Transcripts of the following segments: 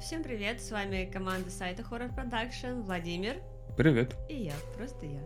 Всем привет, с вами команда сайта Horror Production, Владимир Привет. и я, просто я.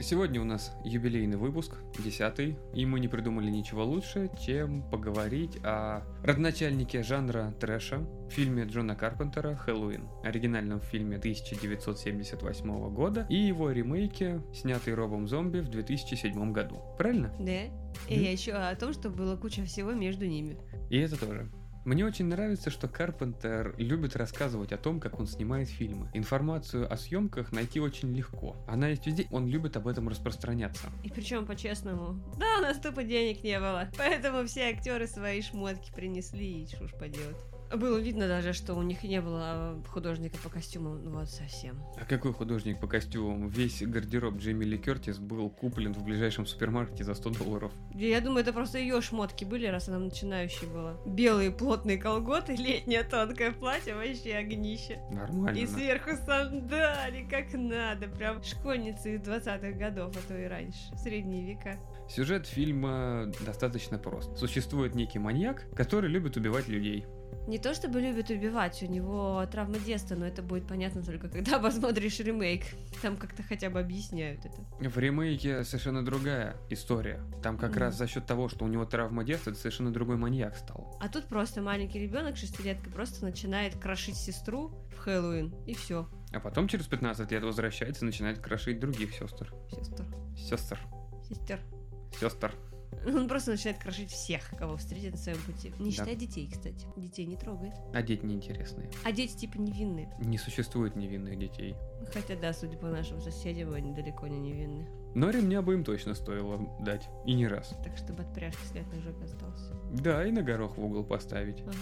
Сегодня у нас юбилейный выпуск, десятый, и мы не придумали ничего лучше, чем поговорить о родоначальнике жанра трэша в фильме Джона Карпентера «Хэллоуин», оригинальном фильме 1978 года, и его ремейке, снятый Робом Зомби в 2007 году. Правильно? Да? И Мгм. еще о том, что было куча всего между ними. И это тоже. Мне очень нравится, что Карпентер любит рассказывать о том, как он снимает фильмы. Информацию о съемках найти очень легко. Она есть везде, он любит об этом распространяться. И причем по-честному. Да, у нас тупо денег не было. Поэтому все актеры свои шмотки принесли и что ж поделать. Было видно даже, что у них не было художника по костюмам, вот совсем. А какой художник по костюмам? Весь гардероб Джейми Ли Кертис был куплен в ближайшем супермаркете за 100 долларов. Я думаю, это просто ее шмотки были, раз она начинающей была. Белые плотные колготы, летнее тонкое платье, вообще огнище. Нормально. И сверху сандали, как надо. Прям школьницы из 20-х годов, а то и раньше. Средние века. Сюжет фильма достаточно прост. Существует некий маньяк, который любит убивать людей. Не то чтобы любит убивать, у него травма детства, но это будет понятно только когда посмотришь ремейк. Там как-то хотя бы объясняют это. В ремейке совершенно другая история. Там как Мгм. раз за счет того, что у него травма детства, это совершенно другой маньяк стал. А тут просто маленький ребенок, шестилетка, просто начинает крошить сестру в Хэллоуин, и все. А потом через 15 лет возвращается и начинает крошить других сестер. Сестер. Сестер. Сестер. Сестер. Он просто начинает крошить всех, кого встретит на своем пути. Не Да. считая детей, кстати. Детей не трогает. А дети неинтересные. А дети типа невинные. Не существует невинных детей. Хотя да, судя по нашим соседям, они далеко не невинные. Но ремня бы им точно стоило дать. И не раз. Так, чтобы от пряжки след на жопе остался. Да, и на горох в угол поставить. Ага.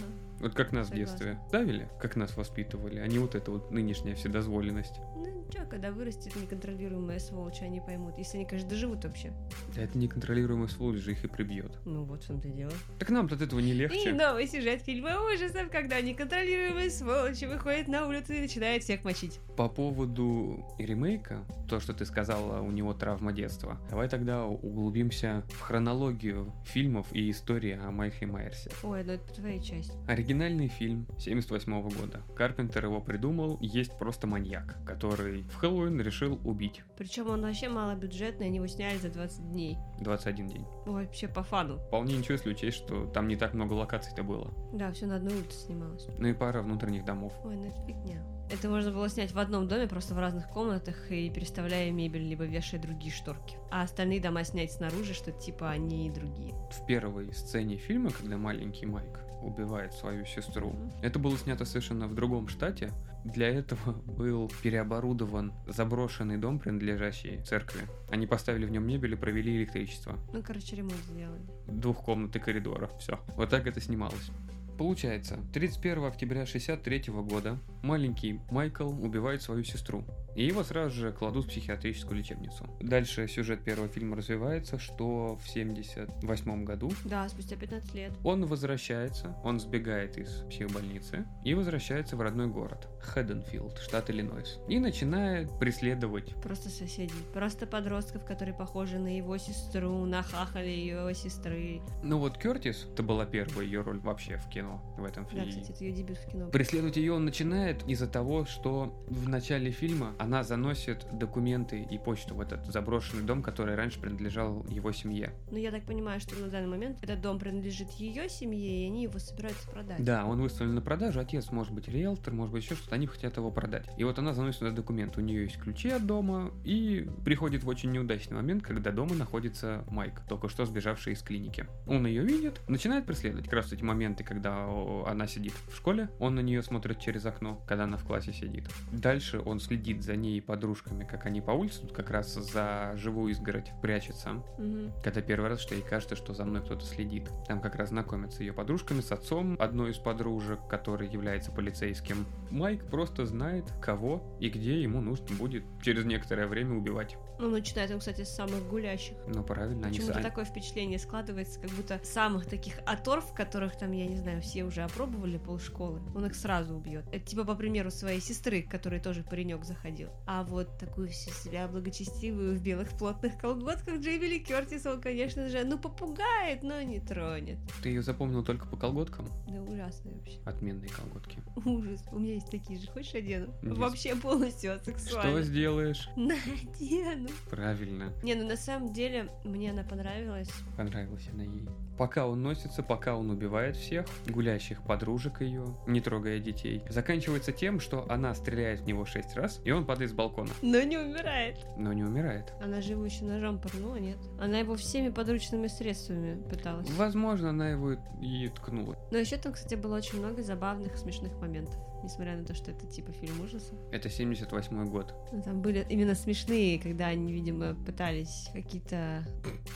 Вот как нас в Согласна. детстве ставили, как нас воспитывали, а не вот эта вот нынешняя вседозволенность. Ну ничего, когда вырастет неконтролируемая сволочь, они поймут. Если они, конечно, доживут вообще. Да это неконтролируемая сволочь же их и прибьет. Ну вот в том-то и дело. Так нам-то от этого не И легче. новый сюжет фильма ужасов, когда неконтролируемая сволочь выходит на улицу и начинает всех мочить. По поводу ремейка, то, что ты сказала, у него травма детства, давай тогда углубимся в хронологию фильмов и истории о Майкле Майерсе. Ой, ну это твоя часть. Оригинальный фильм 78 года. Карпентер его придумал, есть просто маньяк, который в Хэллоуин решил убить. Причем он вообще малобюджетный, они его сняли за 20 дней. 21 день. Ой, вообще по фану. Вполне ничего, если учесть, что там не так много локаций-то было. Да, все на одной улице снималось. Ну и пара внутренних домов. Ой, ну это фигня. Это можно было снять в одном доме, просто в разных комнатах и переставляя мебель, либо вешая другие шторки. А остальные дома снять снаружи, что типа они и другие. В первой сцене фильма, когда маленький Майк убивает свою сестру, это было снято совершенно в другом штате. Для этого был переоборудован заброшенный дом, принадлежащий церкви. Они поставили в нем мебель и провели электричество. Ну, короче, ремонт сделали. Двух комнат и коридора. Все. Вот так это снималось. Получается, 31 октября 63 года маленький Майкл убивает свою сестру. И его сразу же кладут в психиатрическую лечебницу. Дальше сюжет первого фильма развивается, что в 78 году Да, спустя 15 лет. он возвращается, он сбегает из психбольницы и возвращается в родной город, Хэдденфилд, штат Иллинойс. И начинает преследовать Просто соседей. Просто подростков, которые похожи на его сестру, нахахали ее сестры. Ну вот Кертис, это была первая ее роль вообще в кино в этом Да, фильме. кстати, это ее дебют в кино. Преследовать ее он начинает из-за того, что в начале фильма она заносит документы и почту в этот заброшенный дом, который раньше принадлежал его семье. Но я так понимаю, что на данный момент этот дом принадлежит ее семье, и они его собираются продать. Да, он выставлен на продажу, отец может быть риэлтор, может быть еще что-то, они хотят его продать. И вот она заносит туда документ, у нее есть ключи от дома, и приходит в очень неудачный момент, когда дома находится Майк, только что сбежавший из клиники. Он ее видит, начинает преследовать. Как раз эти моменты, когда она сидит в школе, он на нее смотрит через окно, когда она в классе сидит. Дальше он следит за ней и подружками, как они по улице, тут как раз за живую изгородь прячется. Мгм. Когда первый раз, что ей кажется, что за мной кто-то следит. Там как раз знакомятся ее подружками с отцом одной из подружек, который является полицейским. Майк просто знает, кого и где ему нужно будет через некоторое время убивать. Ну, начинает он, кстати, с самых гулящих. Ну, правильно, они Почему-то сами. такое впечатление складывается, как будто самых таких оторв, которых там, я не знаю, все уже опробовали полшколы, он их сразу убьет. Это типа по примеру своей сестры, к которой тоже паренек заходил. А вот такую себя благочестивую в белых плотных колготках Джейми Ли Кертис, он, конечно же, ну попугает, но не тронет. Ты ее запомнил только по колготкам? Да ужасная вообще. Отменные колготки. Ужас. У меня есть такие же. Хочешь одену? Нет. Вообще полностью асексуально. Что сделаешь? Надену. Правильно. Не, ну на самом деле мне она понравилась. Понравилась она ей. Пока он носится, пока он убивает всех, гулящих подружек ее, не трогая детей, заканчивается тем, что она стреляет в него шесть раз, и он падает с балкона, Но не умирает. но не умирает. Она же его еще ножом пырнула, нет? Она его всеми подручными средствами пыталась. Возможно, она его и ткнула. Но еще там, кстати, было очень много забавных, смешных моментов. Несмотря на то, что это типа фильм ужасов. Это 78 год. Но там были именно смешные, когда они, видимо, пытались какие-то...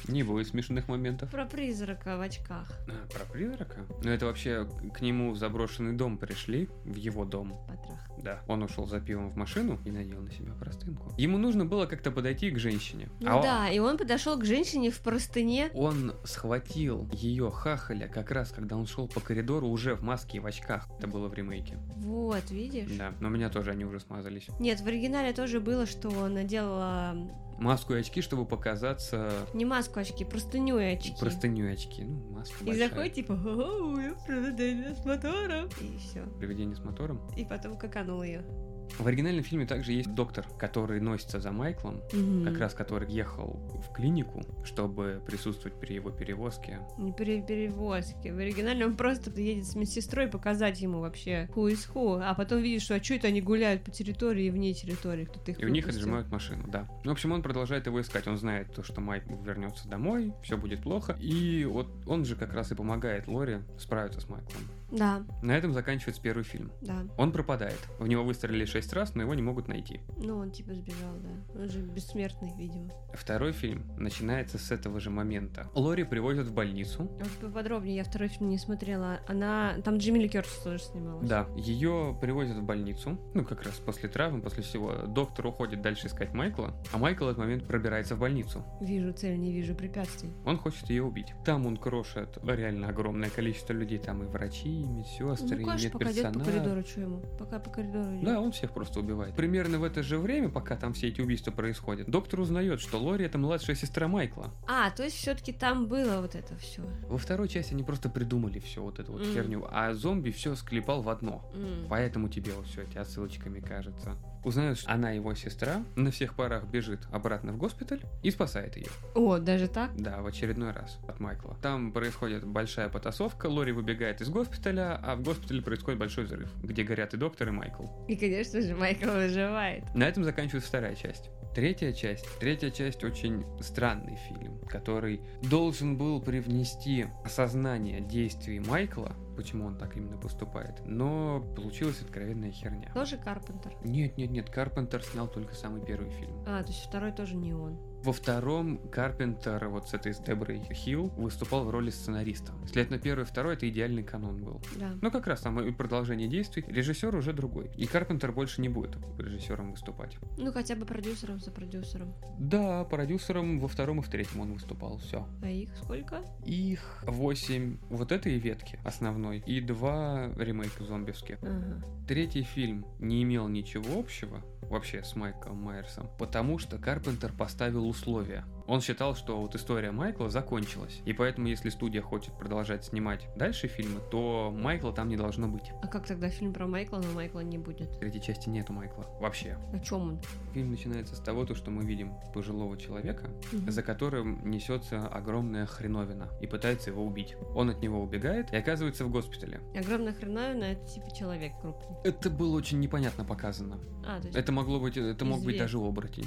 Не будет смешных моментов. Про призрака в очках. А, про призрака? Ну это вообще к нему в заброшенный дом пришли, в его дом. Потрах. Да, он ушел за пивом в машину и надел на себя простынку. Ему нужно было как-то подойти к женщине. Ну А да, и он подошел к женщине в простыне. Он схватил ее хахаля как раз, когда он шел по коридору уже в маске и в очках. Это было в ремейке. Вот, видишь? Да, но у меня тоже они уже смазались. Нет, в оригинале тоже было, что она делала Маску и очки, чтобы показаться не маску очки, простыню и очки. простыню и очки. Ну, маска И большая. заходит типа, о, я привидение с мотором. И все. Привидение с мотором. И потом каканул ее. В оригинальном фильме также есть доктор, который носится за Майклом, как раз который ехал в клинику, чтобы присутствовать при его перевозке. Не при перевозке. В оригинале он просто едет с медсестрой показать ему вообще who is who, а потом видит, что а что это они гуляют по территории и вне территории, кто-то их И у них отжимают машину, да. Ну, в общем, он продолжает его искать. Он знает то, что Майк вернется домой, все будет плохо. И вот он же как раз и помогает Лори справиться с Майклом. Да, На этом заканчивается первый фильм. да. Он пропадает. В него выстрелили шесть раз, но его не могут найти. Ну, он типа сбежал, да. Он же бессмертный, видимо. Второй фильм начинается с этого же момента. Лори привозят в больницу. Вот поподробнее, я второй фильм не смотрела. Она... Там Джимми Ли Кертис тоже снималась. Да, ее привозят в больницу, ну как раз после травм, после всего. Доктор уходит дальше искать Майкла, а Майкл в этот момент пробирается в больницу. Вижу цель, не вижу препятствий. Он хочет ее убить. Там он крошит реально огромное количество людей, там и врачи, и медсестры, ну, и конечно, пока идет по медперсонал. коридору, что ему? Пока по коридору идет. Да, он всех просто убивает. Примерно в это же время, пока там все эти убийства происходят, доктор узнает, что Лори это младшая сестра Майкла. А, то есть все-таки там было вот это все. Во второй части они просто придумали все вот эту вот Мгм. херню, а зомби все склепал в одно. Поэтому тебе вот все эти отсылочками кажется. Узнает, что она его сестра, на всех парах бежит обратно в госпиталь и спасает ее. О, даже так? Да, в очередной раз от Майкла. Там происходит большая потасовка, Лори выбегает из госпиталя, а в госпитале происходит большой взрыв, где горят и доктор, и Майкл. И, конечно же, Майкл выживает. На этом заканчивается вторая часть. Третья часть. Третья часть очень странный фильм, который должен был привнести осознание действий Майкла, почему он так именно поступает, но получилась откровенная херня. Тоже Карпентер. Нет, нет, нет, Карпентер снял только самый первый фильм. А, то есть второй тоже не он. Во втором Карпентер вот с этой с Деброй Хилл выступал в роли сценариста. Следовательно, первый и второй это идеальный канон был. Да. Ну, как раз там и продолжение действий. Режиссер уже другой. И Карпентер больше не будет режиссером выступать. Ну, хотя бы продюсером за продюсером. Да, продюсером во втором и в третьем он выступал. Все. А их сколько? Их восемь вот этой ветки основной и два ремейка зомбевских. Ага. Третий фильм не имел ничего общего вообще с Майком Майерсом, потому что Карпентер поставил условия. Он считал, что вот история Майкла закончилась, и поэтому если студия хочет продолжать снимать дальше фильмы, то Майкла там не должно быть. А как тогда фильм про Майкла, но Майкла не будет? В третьей части нету Майкла. Вообще. О чем он? Фильм начинается с того, то, что мы видим пожилого человека, Мгм. за которым несется огромная хреновина и пытается его убить. Он от него убегает и оказывается в госпитале. Огромная хреновина это типа человек крупный. Это было очень непонятно показано. А, то есть Это могло быть, это мог быть Зверь. даже оборотень.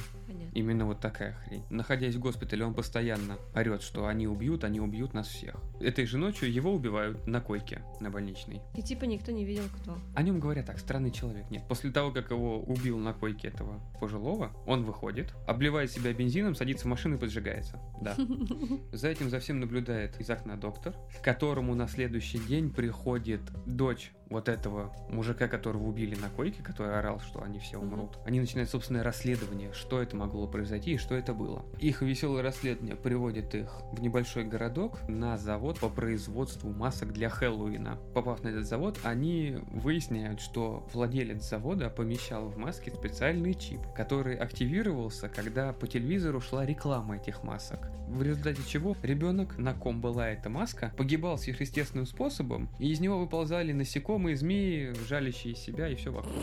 Именно вот такая хрень. Находясь в госпитале, он постоянно орет, что они убьют, они убьют нас всех. Этой же ночью его убивают на койке, на больничной. И типа никто не видел, кто. О нем говорят так, странный человек. Нет, после того, как его убил на койке этого пожилого, он выходит, обливает себя бензином, садится в машину и поджигается. Да. За этим за всем наблюдает из окна доктор, к которому на следующий день приходит дочь вот этого мужика, которого убили на койке, который орал, что они все умрут. Они начинают собственное расследование, что это могло произойти и что это было. Их веселое расследование приводит их в небольшой городок на завод по производству масок для Хэллоуина. Попав на этот завод, они выясняют, что владелец завода помещал в маске специальный чип, который активировался, когда по телевизору шла реклама этих масок. В результате чего ребенок, на ком была эта маска, погибал сверхъестественным способом, и из него выползали насекомые, змеи, жалящие себя и все вокруг.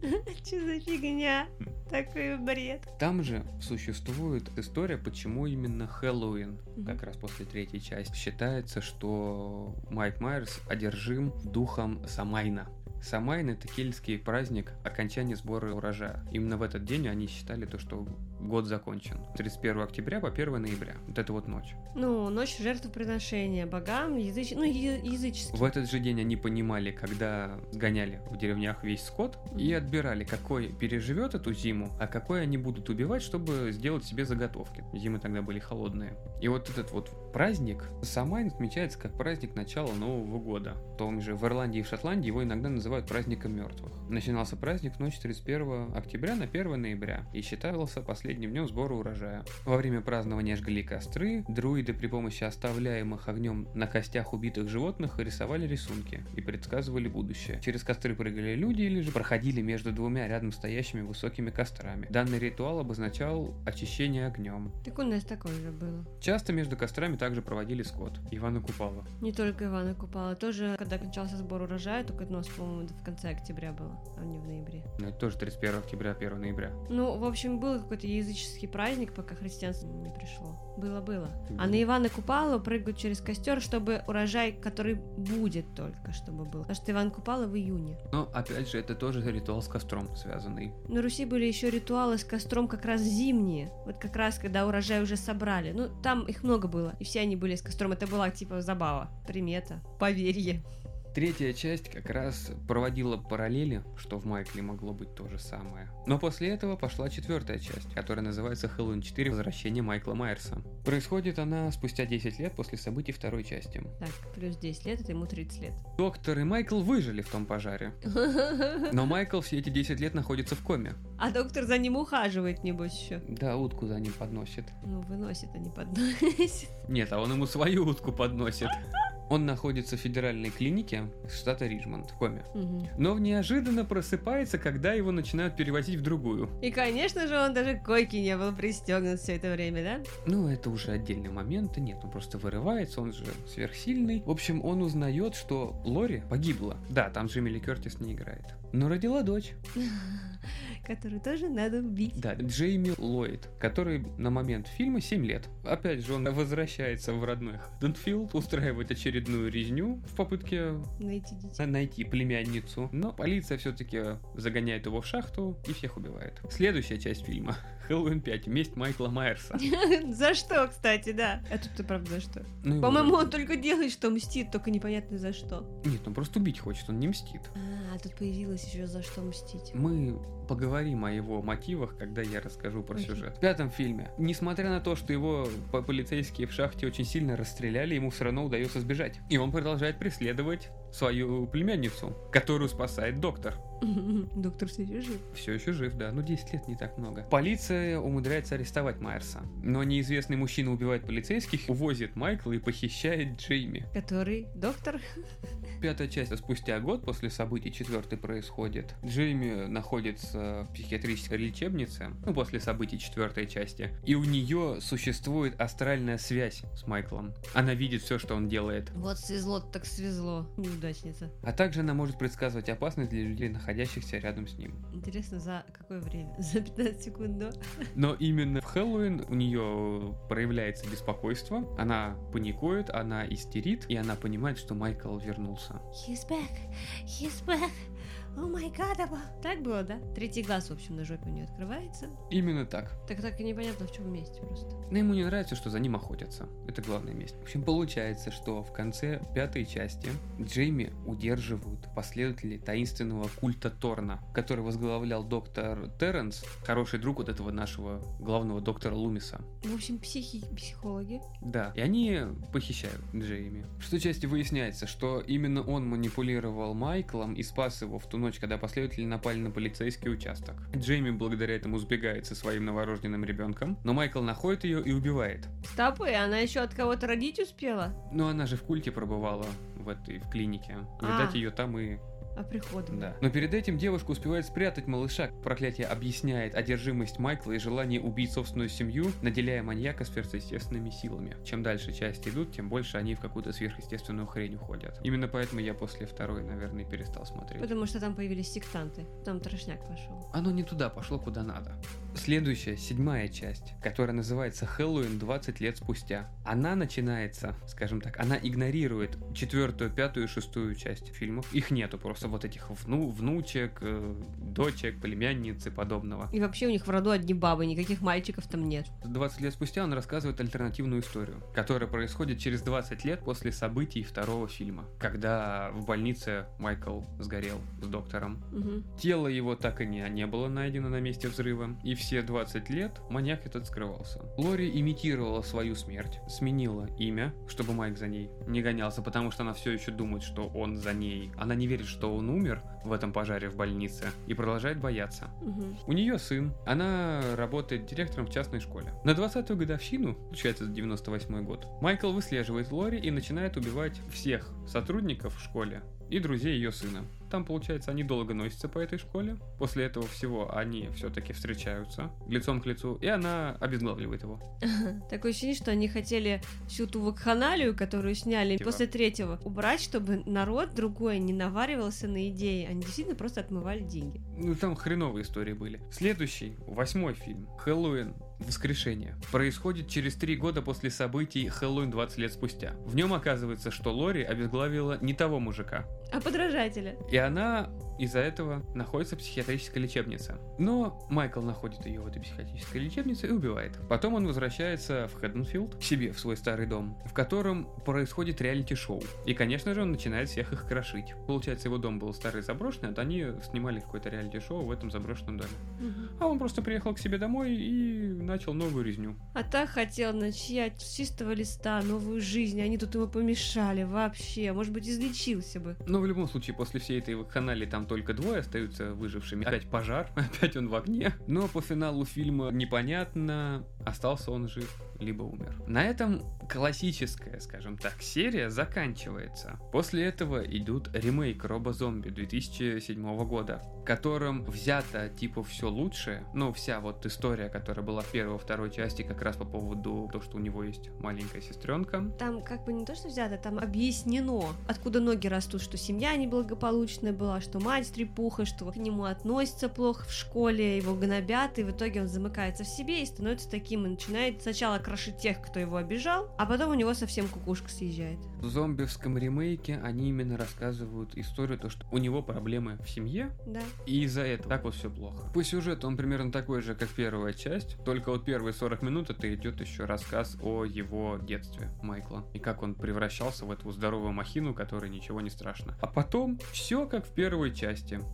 Че за фигня? Такой бред. Там же существует история, почему именно Хэллоуин, как раз после третьей части, считается, что Майк Майерс одержим духом Самайна. Самайн это кельтский праздник окончания сбора урожая. Именно в этот день они считали то, что год закончен. 31 октября по 1 ноября. Вот это вот ночь. Ну, ночь жертвоприношения богам, языч... ну, я- языческий. В этот же день они понимали, когда гоняли в деревнях весь скот и отбирали, какой переживет эту зиму, а какой они будут убивать, чтобы сделать себе заготовки. Зимы тогда были холодные. И вот этот вот праздник Самайн отмечается как праздник начала Нового года. В том же в Ирландии и в Шотландии его иногда называют праздником мертвых. Начинался праздник в ночь 31 октября на 1 ноября и считался последним днем сбора урожая. Во время празднования жгли костры, друиды при помощи оставляемых огнем на костях убитых животных рисовали рисунки и предсказывали будущее. Через костры прыгали люди или же проходили между двумя рядом стоящими высокими кострами. Данный ритуал обозначал очищение огнем. Так у нас такое же было. Часто между кострами также проводили скот. Ивана Купала. Не только Ивана Купала, тоже, когда кончался сбор урожая, только у нас, по-моему, в конце октября было, а не в ноябре. Ну, это тоже 31 октября, 1 ноября. Ну, в общем, был какой-то языческий праздник, пока христианство не пришло. Было-было. А на Ивана Купала прыгают через костер, чтобы урожай, который будет только, чтобы был. Потому что Иван Купала в июне. Но, опять же, это тоже ритуал с костром связанный. На Руси были еще ритуалы с костром как раз зимние. Вот как раз, когда урожай уже собрали. Ну, там их много было. И все они были с костром. Это была типа забава, примета, поверье. Третья часть как раз проводила параллели, что в Майкле могло быть то же самое. Но после этого пошла четвертая часть, которая называется Хэллоуин 4 Возвращение Майкла Майерса. Происходит она спустя 10 лет после событий второй части. Так, плюс 10 лет, это ему 30 лет. Доктор и Майкл выжили в том пожаре, но Майкл все эти 10 лет находится в коме. А доктор за ним ухаживает, небось, еще. Да, утку за ним подносит. Ну, выносит, а не подносит. Нет, а он ему свою утку подносит. Он находится в федеральной клинике штата Риджмонд в коме. Мгм. Но неожиданно просыпается, когда его начинают перевозить в другую. И, конечно же, он даже к койке не был пристегнут все это время, да? Ну, это уже отдельный момент. Нет, он просто вырывается, он же сверхсильный. В общем, он узнает, что Лори погибла. Да, там Джимми Ли Кертис не играет. Но родила дочь. Которую тоже надо убить. Да, Джейми Ллойд, который на момент фильма 7 лет. Опять же, он возвращается в родной Хадденфилд, устраивает очередную резню в попытке Найти детей. найти племянницу. Но полиция все-таки загоняет его в шахту и всех убивает. Следующая часть фильма. Хэллоуин 5. Месть Майкла Майерса. За что, кстати, да? А тут ты правда за что? Ну, По-моему, он только делает, что мстит, только непонятно за что. Нет, он просто убить хочет, он не мстит. А, тут появилось еще за что мстить. Мы поговорим о его мотивах, когда я расскажу про сюжет. В пятом фильме, несмотря на то, что его по- полицейские в шахте очень сильно расстреляли, ему все равно удается сбежать. И он продолжает преследовать свою племянницу, которую спасает доктор. Доктор все еще жив. Все еще жив, да, но 10 лет не так много. Полиция умудряется арестовать Майерса. Но неизвестный мужчина убивает полицейских, увозит Майкла и похищает Джейми. Который доктор? Пятая часть спустя год после событий четвертой происходит. Джейми находится в психиатрической лечебнице, ну, после событий четвертой части, и у нее существует астральная связь с Майклом. Она видит все, что он делает. Вот свезло так свезло. Неудачница. А также она может предсказывать опасность для людей, находящихся рядом с ним. Интересно, за какое время? За 15 секунд до? Но именно в Хэллоуин у нее проявляется беспокойство, она паникует, она истерит, и она понимает, что Майкл вернулся. He's back. He's back. О май гад, Так было, да? Третий глаз, в общем, на жопе у нее открывается. Именно так. Так так и непонятно, в чем месте просто. Но ему не нравится, что за ним охотятся. Это главное месть. В общем, получается, что в конце пятой части Джейми удерживают последователи таинственного культа Торна, который возглавлял доктор Терренс, хороший друг вот этого нашего главного доктора Лумиса. В общем, психи, психологи. Да, и они похищают Джейми. В шестой части выясняется, что именно он манипулировал Майклом и спас его в ту ночь, когда последователи напали на полицейский участок. Джейми благодаря этому сбегает со своим новорожденным ребенком, но Майкл находит ее и убивает. Стопы, она еще от кого-то родить успела? Но она же в культе пробывала в этой в клинике. А. Видать, ее там и А приходом. Да. Но перед этим девушка успевает спрятать малыша. Проклятие объясняет одержимость Майкла и желание убить собственную семью, наделяя маньяка сверхъестественными силами. Чем дальше части идут, тем больше они в какую-то сверхъестественную хрень уходят. Именно поэтому я после второй, наверное, перестал смотреть. Потому что там появились сектанты. Там трошняк пошел. Оно не туда пошло, куда надо. Следующая, седьмая часть, которая называется «Хэллоуин 20 лет спустя». Она начинается, скажем так, она игнорирует четвертую, пятую и шестую часть фильмов. Их нету, просто вот этих вну, внучек, э, дочек, племянниц и подобного. И вообще у них в роду одни бабы, никаких мальчиков там нет. 20 лет спустя он рассказывает альтернативную историю, которая происходит через 20 лет после событий второго фильма, когда в больнице Майкл сгорел с доктором. Мгм. Тело его так и не, не было найдено на месте взрыва, и все 20 лет маньяк этот скрывался. Лори имитировала свою смерть, сменила имя, чтобы Майк за ней не гонялся, потому что она все еще думает, что он за ней. Она не верит, что он умер в этом пожаре в больнице, и продолжает бояться. Мгм. У нее сын, она работает директором в частной школе. На 20-ю годовщину, получается 98 год, Майкл выслеживает Лори и начинает убивать всех сотрудников в школе и друзей ее сына. Там, получается, они долго носятся по этой школе. После этого всего они все-таки встречаются лицом к лицу, и она обезглавливает его. Такое ощущение, что они хотели всю ту вакханалию, которую сняли Типа. после третьего, убрать, чтобы народ другой не наваривался на идеи. Они действительно просто отмывали деньги. Ну, там хреновые истории были. Следующий, восьмой фильм, Хэллоуин. Воскрешение. Происходит через три года после событий Хэллоуин 20 лет спустя. В нем оказывается, что Лори обезглавила не того мужика, А подражателя? И она из-за этого находится в психиатрической лечебнице. Но Майкл находит ее в этой психиатрической лечебнице и убивает. Потом он возвращается в Хэдденфилд, к себе, в свой старый дом, в котором происходит реалити-шоу. И, конечно же, он начинает всех их крошить. Получается, его дом был старый заброшенный, а они снимали какое-то реалити-шоу в этом заброшенном доме. А он просто приехал к себе домой и начал новую резню. А так хотел начать с чистого листа новую жизнь, они тут ему помешали вообще. Может быть, излечился бы. Но в любом случае, после всей этой вакханалии там только двое остаются выжившими. Опять пожар, опять он в огне. Но по финалу фильма непонятно, остался он жив, либо умер. На этом классическая, скажем так, серия заканчивается. После этого идут ремейк Робо Зомби 2007 года, в котором взято типа все лучшее, ну вся вот история, которая была в первой, второй части, как раз по поводу того, что у него есть маленькая сестренка. Там как бы не то, что взято, там объяснено, откуда ноги растут, что семья неблагополучная была, что мать стрепуха, что к нему относятся плохо в школе, его гнобят, и в итоге он замыкается в себе и становится таким, и начинает сначала крошить тех, кто его обижал, а потом у него совсем кукушка съезжает. В зомбивском ремейке они именно рассказывают историю, то, что у него проблемы в семье, Да. и из-за этого так вот все плохо. По сюжету он примерно такой же, как первая часть, только вот первые 40 минут это идет еще рассказ о его детстве Майкла, и как он превращался в эту здоровую махину, которой ничего не страшно. А потом все как в первой части.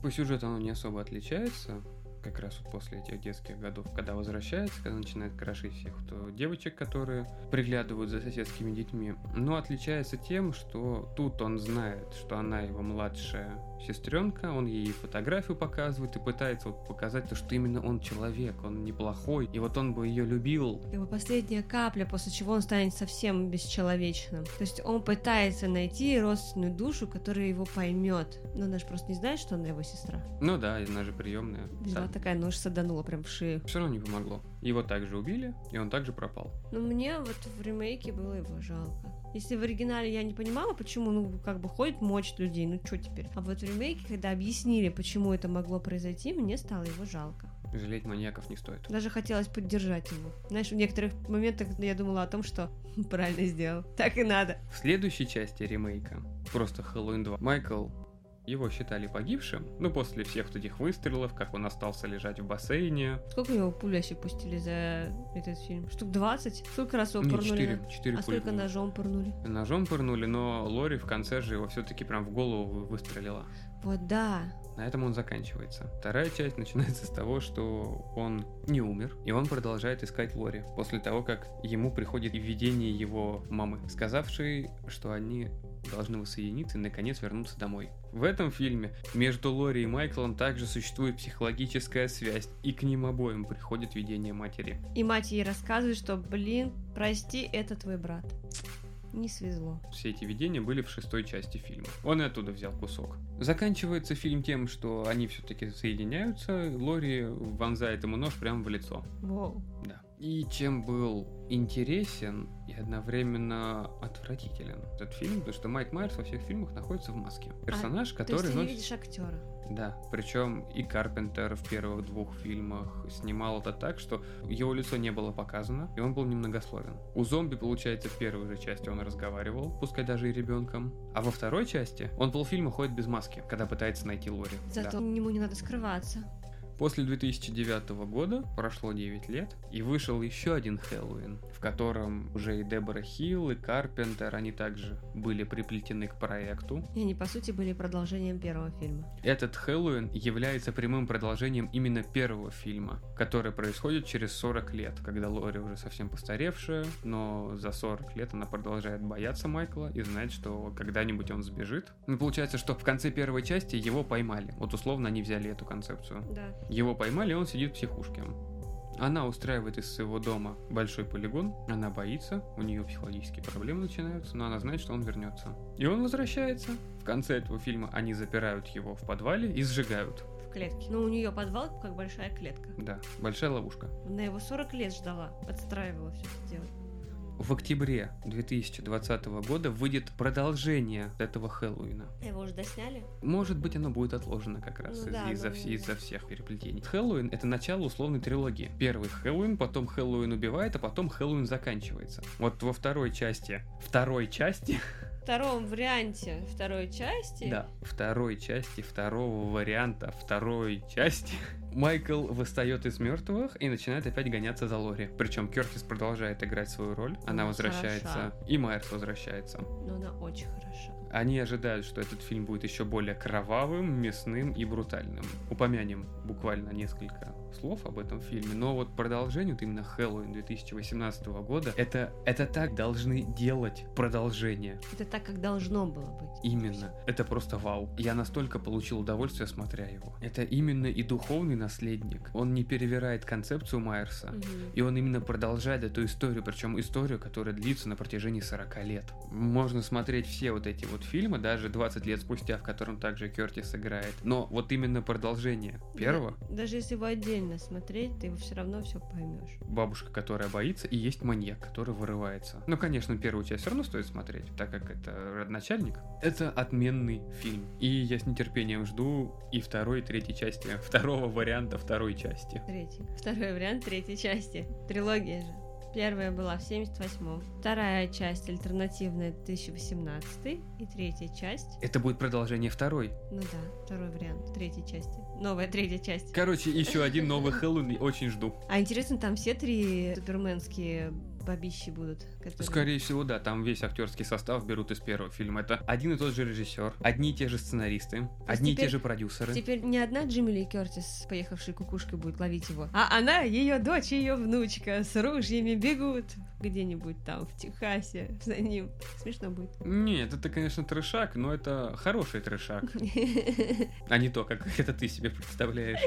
По сюжету оно не особо отличается, как раз вот после этих детских годов, когда возвращается, когда начинает крошить всех кто девочек, которые приглядывают за соседскими детьми. Но отличается тем, что тут он знает, что она его младшая сестренка, он ей фотографию показывает и пытается вот показать то, что именно он человек, он неплохой, и вот он бы ее любил. Как бы последняя капля, после чего он станет совсем бесчеловечным. То есть он пытается найти родственную душу, которая его поймет. Но она же просто не знает, что она его сестра. Ну да, она же приемная. Взяла такая нож, саданула прям в шею. Все равно не помогло. Его также убили, и он также пропал. Но мне вот в ремейке было его жалко. Если в оригинале я не понимала, почему, ну, как бы ходит мочь людей, ну, что теперь? А вот в ремейке, когда объяснили, почему это могло произойти, мне стало его жалко. Жалеть маньяков не стоит. Даже хотелось поддержать его. Знаешь, в некоторых моментах я думала о том, что правильно сделал. Так и надо. В следующей части ремейка, просто Хэллоуин 2, Майкл его считали погибшим, ну, после всех этих выстрелов, как он остался лежать в бассейне. Сколько его пуль вообще пустили за этот фильм? Штук 20? Сколько раз его Не, пырнули? четыре, на- четыре А пули сколько ножом пырнули? Ножом пырнули, но Лори в конце же его все-таки прям в голову выстрелила. Вот да. На этом он заканчивается. Вторая часть начинается с того, что он не умер, и он продолжает искать Лори. После того, как ему приходит видение его мамы, сказавшей, что они должны воссоединиться и наконец вернуться домой. В этом фильме между Лори и Майклом также существует психологическая связь, и к ним обоим приходит видение матери. И мать ей рассказывает, что, блин, прости, это твой брат. Не свезло. Все эти видения были в шестой части фильма. Он и оттуда взял кусок. Заканчивается фильм тем, что они все-таки соединяются. Лори вонзает ему нож прямо в лицо. Воу. Да. И чем был интересен и одновременно отвратителен этот фильм, потому что Майк Майерс во всех фильмах находится в маске. Персонаж, То который есть ты носит... видишь актера. Да, причем и Карпентер в первых двух фильмах снимал это так, что его лицо не было показано, и он был немногословен. У зомби, получается, в первой же части он разговаривал, пускай даже и ребенком, а во второй части он полфильма ходит без маски, когда пытается найти Лори. Зато Да. ему не надо скрываться. После 2009 года прошло 9 лет, и вышел еще один Хэллоуин, в котором уже и Дебора Хилл, и Карпентер, они также были приплетены к проекту. И они, по сути, были продолжением первого фильма. Этот Хэллоуин является прямым продолжением именно первого фильма, который происходит через 40 лет, когда Лори уже совсем постаревшая, но за 40 лет она продолжает бояться Майкла и знает, что когда-нибудь он сбежит. Ну, получается, что в конце первой части его поймали. Вот условно они взяли эту концепцию. Да. Его поймали, он сидит в психушке. Она устраивает из своего дома большой полигон, она боится, у нее психологические проблемы начинаются, но она знает, что он вернется. И он возвращается. В конце этого фильма они запирают его в подвале и сжигают. В клетке. Но у нее подвал как большая клетка. Да, большая ловушка. Она его 40 лет ждала, подстраивала все это дело. В октябре 2020 года выйдет продолжение этого Хэллоуина. Его уже досняли? Может быть, оно будет отложено как раз Ну из- да, из-за да. из-за всех переплетений. Хэллоуин — это начало условной трилогии. Первый Хэллоуин, потом Хэллоуин убивает, а потом Хэллоуин заканчивается. Вот во второй части, второй части, В втором варианте второй части да, второй части, второго варианта, второй части, Майкл восстает из мертвых и начинает опять гоняться за Лори. Причем Кертис продолжает играть свою роль, она Ну, возвращается, хороша. и Майерс возвращается. но она очень хороша. Они ожидают, что этот фильм будет еще более кровавым, мясным и брутальным. Упомянем буквально несколько слов об этом фильме, но вот продолжение, вот именно Хэллоуин 2018 года, это, это так должны делать продолжение. Это так, как должно было быть. Именно. Это просто вау. Я настолько получил удовольствие, смотря его. Это именно и духовный наследник. Он не перевирает концепцию Майерса. Мгм. И он именно продолжает эту историю, причем историю, которая длится на протяжении 40 лет. Можно смотреть все вот эти вот фильмы, даже 20 лет спустя, в котором также Кертис играет. Но вот именно продолжение первого, Да- даже если его отдельно смотреть, ты все равно все поймешь. бабушка, которая боится, и есть маньяк, который вырывается. Ну, конечно, первую часть все равно стоит смотреть, так как это родоначальник. Это отменный фильм. И я с нетерпением жду и второй, и третьей части, второго варианта второй части. Третий. Второй вариант третьей части. Трилогия же. Первая была в 78-м. Вторая часть альтернативная 2018 и третья часть. Это будет продолжение второй. Ну да, второй вариант третьей части. Новая третья часть. Короче, еще один новый Хэллоуин, очень жду. А интересно, там все три суперменские бабищи будут? которые- Скорее всего, да, там весь актерский состав берут из первого фильма. Это один и тот же режиссер, одни и те же сценаристы, одни и те теперь- же продюсеры. Теперь не одна Джимми Ли Кертис, поехавшей кукушкой, будет ловить его, а она, ее дочь, ее внучка с ружьями бегут где-нибудь там в Техасе за ним. Смешно будет. Нет, это, конечно, трешак, но это хороший трешак, а не то, как это ты себе представляешь.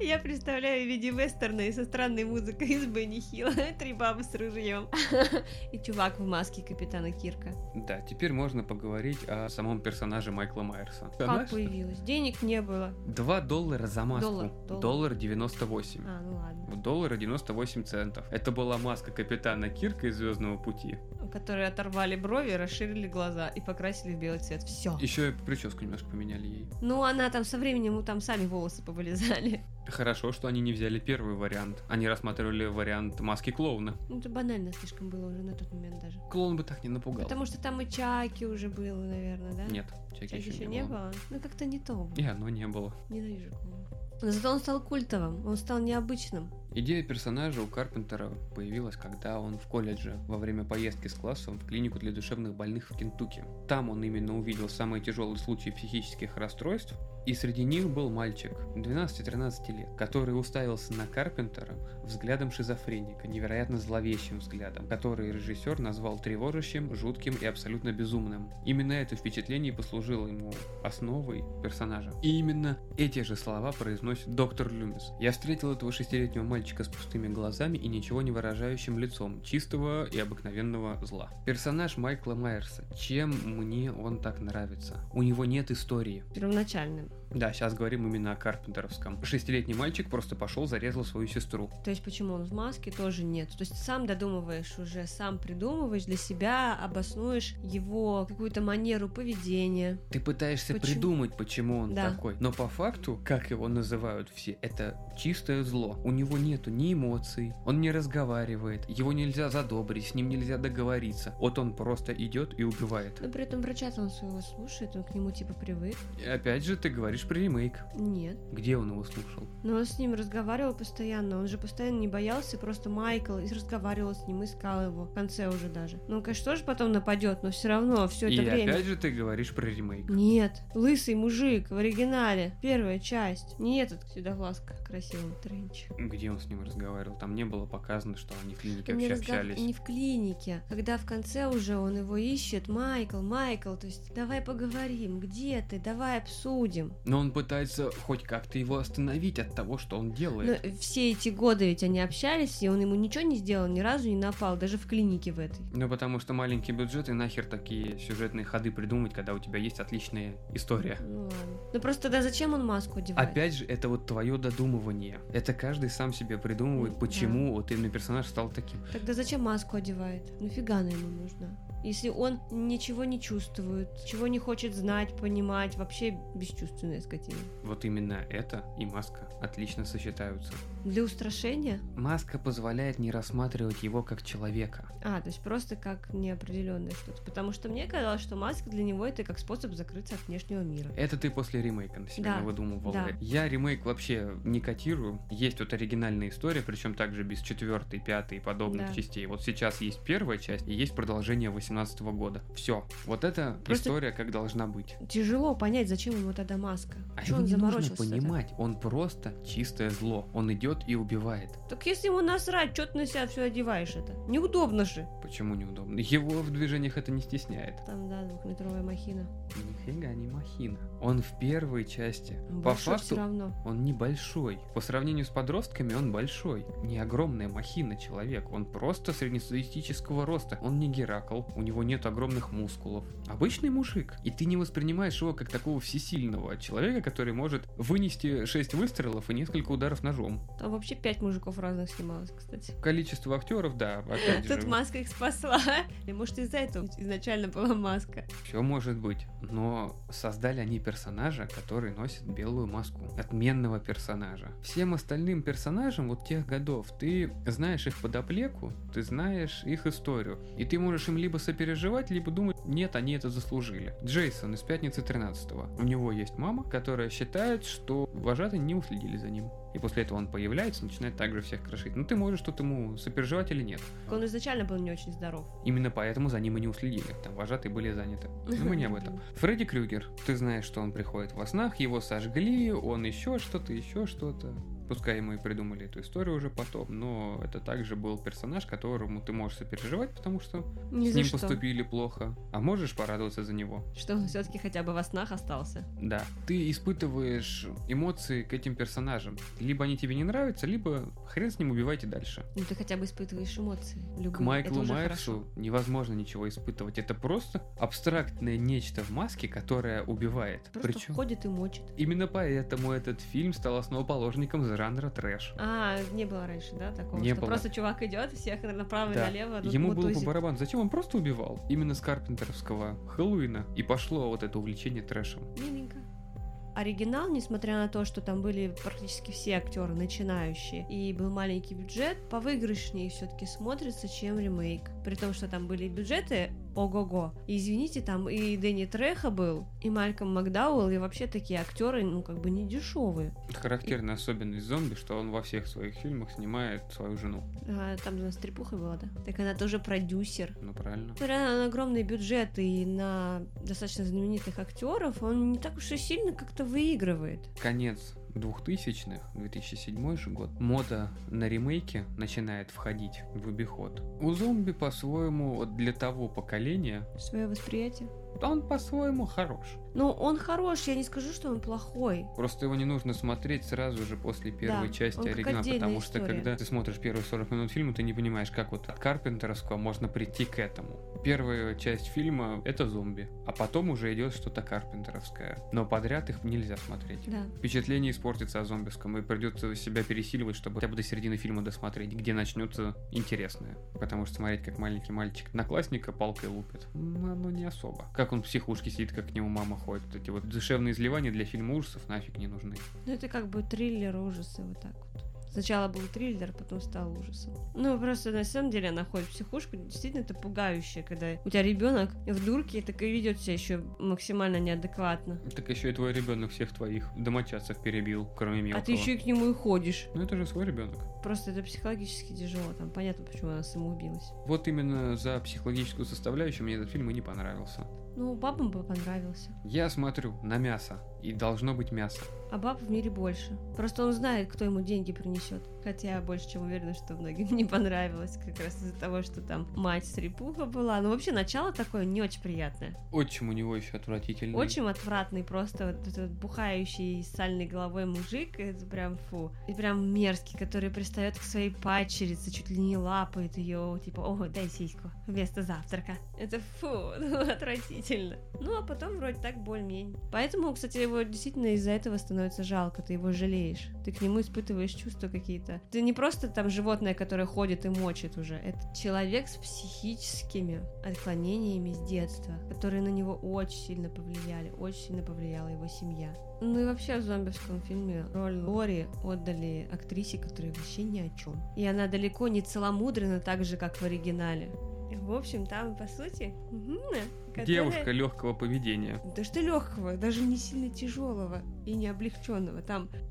Я представляю в виде вестерна и со странной музыкой из Бенни Хилла. Три бабы с ружьем. И чувак в маске капитана Кирка. Да, теперь можно поговорить о самом персонаже Майкла Майерса. Как Знаешь, появилась? Денег не было. 2 доллара за маску. Доллар, доллар. Доллар 98. А, ну ладно. Доллара 98 центов. Это была маска капитана Кирка из Звездного пути. Которые оторвали брови, расширили глаза и покрасили в белый цвет. Все. Еще и прическу немножко поменяли ей. Ну, она там со временем, ну, там сами волосы повылезали. Хорошо, что они не взяли первый вариант. Они рассматривали вариант маски клоуна. Ну, это банально слишком было уже на тот момент даже. Клоун бы так не напугал. Потому что там и Чаки уже было, наверное, да? Нет, Чаки Чаки еще еще не не было. было. Ну, как-то не то. И оно не было. Ненавижу клоунов. Но зато он стал культовым, он стал необычным. Идея персонажа у Карпентера появилась, когда он в колледже во время поездки с классом в клинику для душевных больных в Кентукки. Там он именно увидел самые тяжелые случаи психических расстройств, и среди них был мальчик 12-13 лет, который уставился на Карпентера взглядом шизофреника, невероятно зловещим взглядом, который режиссер назвал тревожащим, жутким и абсолютно безумным. Именно это впечатление послужило ему основой персонажа. И именно эти же слова произносит доктор Люмис. Я встретил этого шестилетнего мальчика с пустыми глазами и ничего не выражающим лицом, чистого и обыкновенного зла. Персонаж Майкла Майерса. Чем мне он так нравится? У него нет истории. Первоначальным. Да, сейчас говорим именно о Карпентеровском. Шестилетний мальчик просто пошел, зарезал свою сестру. То есть почему он в маске, тоже нет. То есть сам додумываешь уже, сам придумываешь для себя, обоснуешь его какую-то манеру поведения. Ты пытаешься Почему? придумать, почему он Да. такой. Но по факту, как его называют все, это чистое зло. У него нету ни эмоций, он не разговаривает, его нельзя задобрить, с ним нельзя договориться. Вот он просто идет и убивает. Но при этом врача он своего слушает, он к нему типа привык. И опять же, ты говоришь про ремейк. Нет. Где он его слушал? Но он с ним разговаривал постоянно, он же постоянно не боялся, просто Майкл и разговаривал с ним, искал его, в конце уже даже. Ну, он, конечно, тоже потом нападет, но все равно все И это время. опять же ты говоришь про ремейк. Нет, лысый мужик в оригинале, первая часть. Не этот седовласка в красивом тренче. Где он с ним разговаривал? Там не было показано, что они в клинике вообще разгов- общались. не в клинике, когда в конце уже он его ищет, Майкл, Майкл, то есть давай поговорим, где ты, давай обсудим. Но он пытается хоть как-то его остановить от того, что он Но делает. все эти годы ведь они общались, и он ему ничего не сделал, ни разу не напал, даже в клинике в этой. Ну, потому что маленький бюджет, и нахер такие сюжетные ходы придумать, когда у тебя есть отличная история. Ну ладно. Ну просто тогда зачем он маску одевает? Опять же, это вот твое додумывание. Это каждый сам себе придумывает, М, почему вот именно персонаж стал таким. Тогда зачем маску одевает? Нафига она ему нужна? Если он ничего не чувствует, чего не хочет знать, понимать, вообще бесчувственная скотина. Вот именно это и маска отлично сочетаются. Для устрашения? Маска позволяет не рассматривать его как человека. А, то есть просто как неопределенное что-то. Потому что мне казалось, что маска для него это как способ закрыться от внешнего мира. Это ты после ремейка на себя Да, выдумывал. да. Я ремейк вообще не котирую. Есть вот оригинальная история, причем также без четвертой, пятой и подобных Да. частей. Вот сейчас есть первая часть и есть продолжение 18 года. Все. Вот это Просто- история, как должна быть. Тяжело понять, зачем ему тогда маска. А его он не нужно заморочился понимать. Он просто чистое зло. Он идет и убивает. Так если ему насрать, что ты на себя все одеваешь это? Неудобно же. Почему неудобно? Его в движениях это не стесняет. Там, да, двухметровая махина. Нифига не махина. Он в первой части. По Большой факту все равно. Он небольшой. По сравнению с подростками он большой. Не огромная махина человек. Он просто среднестатистического роста. Он не Геракл. У него нет огромных мускулов. Обычный мужик. И ты не воспринимаешь его как такого всесильного человека, который может вынести 6 выстрелов и несколько ударов ножом. Там вообще пять мужиков разных снималось, кстати. Количество актеров, да, Тут же, маска их спасла. И может из-за этого изначально была маска. все может быть. Но создали они персонажа, который носит белую маску. Отменного персонажа. Всем остальным персонажам вот тех годов ты знаешь их подоплеку, ты знаешь их историю. И ты можешь им либо сопереживать, либо думать, нет, они это заслужили. Джейсон из «Пятницы 13 У него есть мама, которая считает, что вожатые не уследили за ним. И после этого он появляется, начинает также всех крошить. Ну ты можешь тут ему сопереживать или нет. Он изначально был не очень здоров. Именно поэтому за ним и не уследили. Там вожатые были заняты. Но мы не об этом. Фредди Крюгер. Ты знаешь, что он приходит во снах, его сожгли, он еще что-то, еще что-то. Пускай ему и придумали эту историю уже потом, но это также был персонаж, которому ты можешь сопереживать, потому что Ни с за ним что. поступили плохо. А можешь порадоваться за него. Что он все-таки хотя бы во снах остался. Да. Ты испытываешь эмоции к этим персонажам. Либо они тебе не нравятся, либо хрен с ним убивайте дальше. Ну ты хотя бы испытываешь эмоции. Любые. К Майклу Майерсу невозможно ничего испытывать. Это просто абстрактное нечто в маске, которое убивает. Просто Причем ходит и мочит. именно поэтому этот фильм стал основоположником жанра трэш. А, не было раньше, да, такого? Не что было. просто чувак идет, всех направо Да. и налево. Ему было по мутузит. барабану. Зачем он просто убивал? Именно с карпентеровского Хэллоуина. И пошло вот это увлечение трэшем. Миленько. Оригинал, несмотря на то, что там были практически все актеры начинающие, и был маленький бюджет, повыигрышнее все-таки смотрится, чем ремейк. При том, что там были бюджеты ого-го. И, извините, там и Дэнни Треха был, и Мальком Макдауэлл, и вообще такие актеры, ну, как бы не дешевые. Характерная особенность зомби, что он во всех своих фильмах снимает свою жену. А, там у нас трепуха была, да? Так она тоже продюсер. Ну, правильно. Несмотря на огромные бюджеты и на достаточно знаменитых актеров, он не так уж и сильно как-то выигрывает. Конец 2000-х, 2007 же год, мода на ремейки начинает входить в обиход. У зомби, по-своему, вот для того поколения, Свое восприятие. он по-своему хорош. Ну, он хорош, я не скажу, что он плохой. Просто его не нужно смотреть сразу же после первой Да, части оригинала, потому что история. когда ты смотришь первые 40 минут фильма, ты не понимаешь, как вот от Карпентеровского можно прийти к этому. Первая часть фильма — это зомби, а потом уже идет что-то Карпентеровское. Но подряд их нельзя смотреть. Да. Впечатление испортится о зомбиском, и придется себя пересиливать, чтобы хотя бы до середины фильма досмотреть, где начнется интересное. Потому что смотреть, как маленький мальчик одноклассника палкой лупит, ну, оно не особо. Как он в психушке сидит, как к нему мама ходит. Вот эти вот душевные изливания для фильма ужасов нафиг не нужны. Ну, это как бы триллер ужасы, вот так вот. Сначала был триллер, потом стал ужасом. Ну, просто на самом деле она ходит в психушку, действительно это пугающе, когда у тебя ребенок в дурке так и ведет себя еще максимально неадекватно. Так еще и твой ребенок всех твоих домочадцев перебил, кроме мелкого. А ты еще и к нему и ходишь. Ну это же свой ребенок. Просто это психологически тяжело. Там понятно, почему она самоубилась. Вот именно за психологическую составляющую мне этот фильм и не понравился. Ну, бабам бы понравился. Я смотрю на мясо, и должно быть мясо. А баб в мире больше. Просто он знает, кто ему деньги принесет. Хотя я больше чем уверена, что многим не понравилось. Как раз из-за того, что там мать стрепуха была. Ну, вообще, начало такое не очень приятное. Отчим у него еще отвратительный. Очень отвратный, просто вот этот бухающий с сальной головой мужик, это прям фу. И прям мерзкий, который пристает к своей падчерице, чуть ли не лапает ее, типа, о, дай сиську вместо завтрака. Это фу, ну, отвратительно. Ну, а потом вроде так более-менее. Поэтому, кстати, его действительно из-за этого становится жалко, ты его жалеешь. Ты к нему испытываешь чувства какие-то. Ты не просто там животное, которое ходит и мочит уже. Это человек с психическими отклонениями с детства, которые на него очень сильно повлияли. Очень сильно повлияла его семья. Ну и вообще в зомбовском фильме роль Лори отдали актрисе, которая вообще ни о чем. И она далеко не целомудрена так же, как в оригинале. В общем, там, по сути, которая- Девушка легкого поведения. Да что легкого, даже не сильно тяжелого и не облегченного. Там.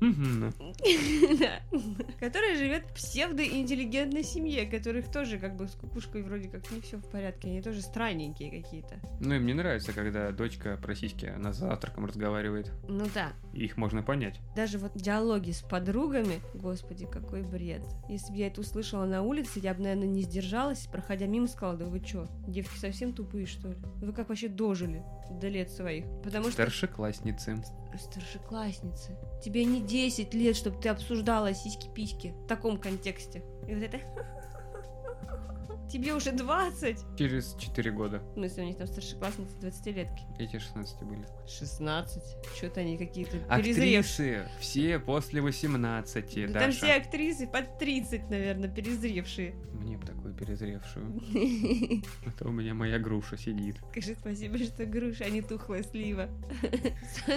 Которая живет в псевдоинтеллигентной семье, которых тоже как бы с кукушкой вроде как не все в порядке, они тоже странненькие какие-то. Ну и мне нравится, когда дочка про сиськи на завтраком разговаривает. Ну да, их можно понять. даже вот диалоги с подругами, господи, какой бред. Если бы я это услышала на улице, я бы, наверное, не сдержалась, проходя мимо, сказала, да вы чё, девки совсем тупые, что ли? Вы как вообще дожили до лет своих? Потому что Старшеклассницы. старшеклассницы. Тебе не 10 лет, чтобы ты обсуждала сиськи-письки в таком контексте. И вот это... Тебе уже 20. Через 4 года. В смысле, у них там старшеклассницы 20-летки. Эти 16 были. 16. Что-то они какие-то перезревшие. Актрисы все после 18, Да там все Даша. актрисы под 30, наверное, перезревшие. Мне бы такую перезревшую. А то у меня моя груша сидит. Скажи спасибо, что груша, а не тухлая слива.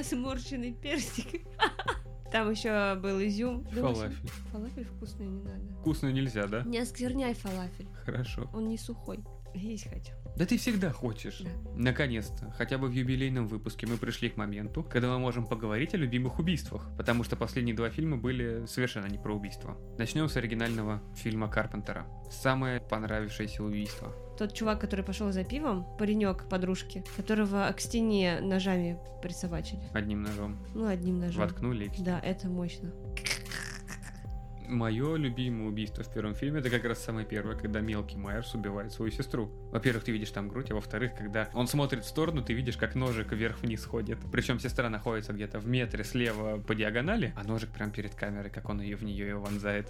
Сморщенный персик. Там еще был изюм. Общем, Фалафель. Фалафель вкусный не надо. Вкусную нельзя, да? Не оскверняй фалафель. Хорошо. Он не сухой. Есть хочу. Да ты всегда хочешь. Да. Наконец-то, хотя бы в юбилейном выпуске мы пришли к моменту, когда мы можем поговорить о любимых убийствах, потому что последние два фильма были совершенно не про убийство. Начнем с оригинального фильма Карпентера. Самое понравившееся убийство. Тот чувак, который пошел за пивом, паренек подружки, которого к стене ножами присобачили. Одним ножом. Ну, одним ножом. Воткнули. Да, это мощно. Мое любимое убийство в первом фильме это как раз самое первое, когда мелкий Майерс убивает свою сестру. Во-первых, ты видишь там грудь, а во-вторых, когда он смотрит в сторону, ты видишь, как ножик вверх-вниз ходит. Причем сестра находится где-то в метре слева по диагонали, а ножик прям перед камерой, как он ее в нее его вонзает.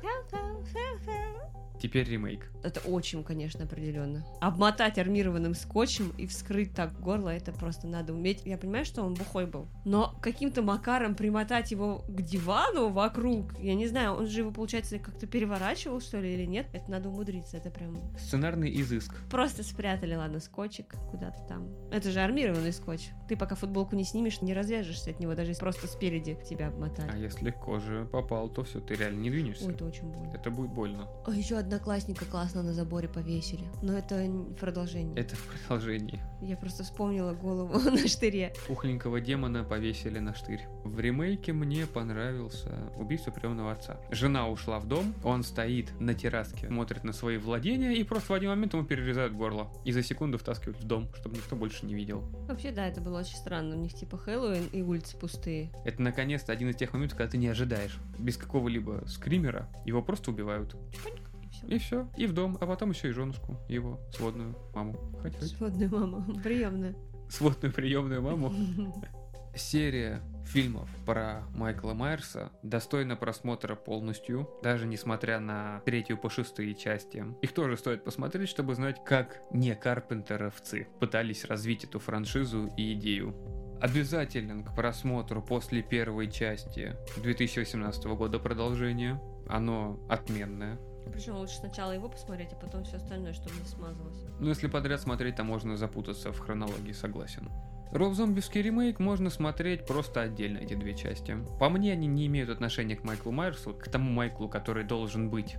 Теперь ремейк. Это очень, конечно, определенно. Обмотать армированным скотчем и вскрыть так горло, это просто надо уметь. Я понимаю, что он бухой был, но каким-то макаром примотать его к дивану вокруг, я не знаю, он же его, получается, как-то переворачивал, что ли, или нет? Это надо умудриться, это прям... Сценарный изыск. Просто спрятали, ладно, скотчик куда-то там. Это же армированный скотч. Ты пока футболку не снимешь, не развяжешься от него, даже если просто спереди тебя А обмотали. если кожа попал, то все, ты реально не двинешься. Ой, это очень больно. Это будет больно. А еще одноклассника классно на заборе повесили. Но это продолжение. Это в продолжении. Я просто вспомнила голову на штыре. Пухленького демона повесили на штырь. В ремейке мне понравился убийство приемного отца. Жена ушла в дом, он стоит на терраске, смотрит на свои владения и просто в один момент ему перерезают горло. И за секунду втаскивают в дом, чтобы никто больше не видел. Вообще, да, это было очень странно. У них типа Хэллоуин и улицы пустые. Это наконец-то один из тех моментов, когда ты не ожидаешь. Без какого-либо скримера его просто убивают. И все. И все. И в дом, а потом еще и женушку, его сводную маму. Хоть, хоть. Сводная мама, приемная. Сводную приемную маму. Серия фильмов про Майкла Майерса достойна просмотра полностью, даже несмотря на третью по шестые части. Их тоже стоит посмотреть, чтобы знать, как не карпентеровцы пытались развить эту франшизу и идею. Обязателен к просмотру после первой части 2018 года продолжение. Оно отменное. Причем лучше сначала его посмотреть, а потом все остальное, чтобы не смазалось. Но если подряд смотреть, то можно запутаться в хронологии, согласен. Роб Зомбиевский ремейк можно смотреть просто отдельно, эти две части. По мне, они не имеют отношения к Майклу Майерсу, к тому Майклу, который должен быть.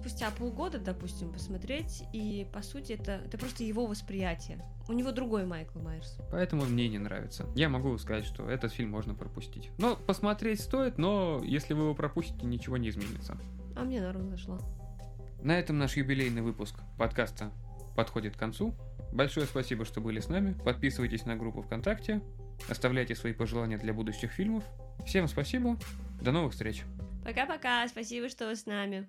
Спустя полгода, допустим, посмотреть, и по сути это, это просто его восприятие. У него другой Майкл Майерс. Поэтому мне не нравится. Я могу сказать, что этот фильм можно пропустить. Но посмотреть стоит, но если вы его пропустите, ничего не изменится. А мне норм зашла. На этом наш юбилейный выпуск подкаста подходит к концу. Большое спасибо, что были с нами. Подписывайтесь на группу ВКонтакте. Оставляйте свои пожелания для будущих фильмов. Всем спасибо. До новых встреч. Пока-пока, спасибо, что вы с нами.